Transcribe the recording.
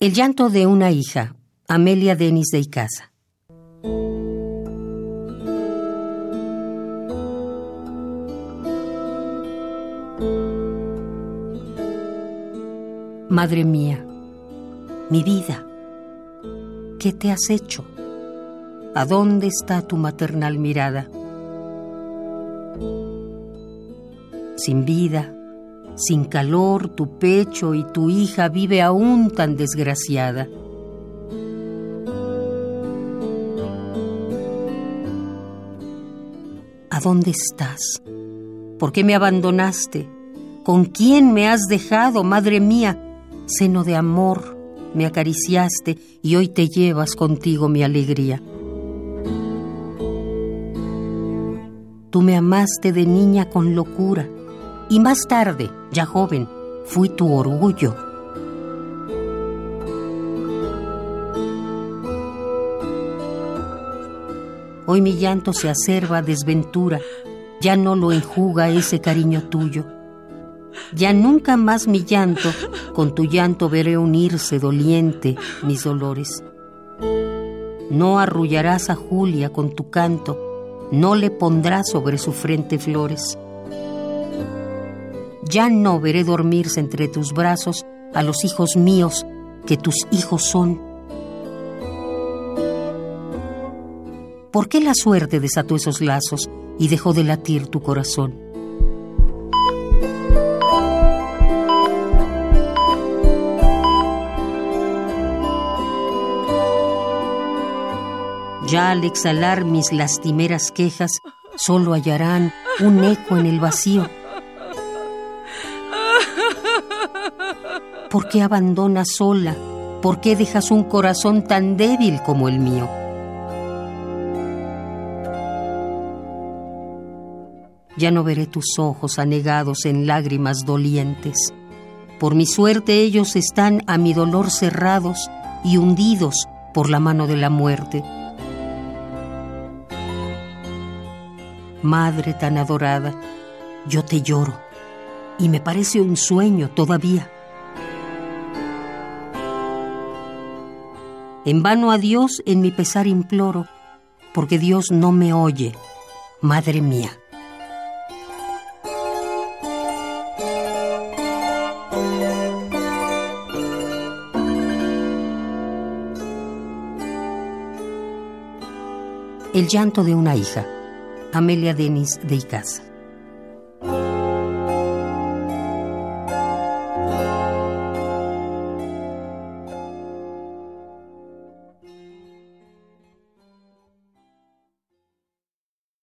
El llanto de una hija, Amelia Denis de Icaza. Madre mía, mi vida, ¿qué te has hecho? ¿A dónde está tu maternal mirada? Sin vida, sin calor, tu pecho y tu hija vive aún tan desgraciada. ¿A dónde estás? ¿Por qué me abandonaste? ¿Con quién me has dejado, madre mía? Seno de amor, me acariciaste y hoy te llevas contigo mi alegría. Tú me amaste de niña con locura y más tarde, ya joven, fui tu orgullo. Hoy mi llanto se acerba desventura, ya no lo enjuga ese cariño tuyo. Ya nunca más mi llanto, con tu llanto veré unirse doliente mis dolores. No arrullarás a Julia con tu canto, no le pondrás sobre su frente flores ya no veré dormirse entre tus brazos a los hijos míos que tus hijos son. ¿Por qué la suerte desató esos lazos y dejó de latir tu corazón? Ya al exhalar mis lastimeras quejas, solo hallarán un eco en el vacío ¿Por qué abandonas sola? ¿Por qué dejas un corazón tan débil como el mío? Ya no veré tus ojos anegados en lágrimas dolientes. Por mi suerte ellos están a mi dolor cerrados y hundidos por la mano de la muerte. Madre tan adorada, yo te lloro y me parece un sueño todavía. En vano a Dios en mi pesar imploro, porque Dios no me oye, Madre mía. El llanto de una hija, Amelia Denis de Icaza.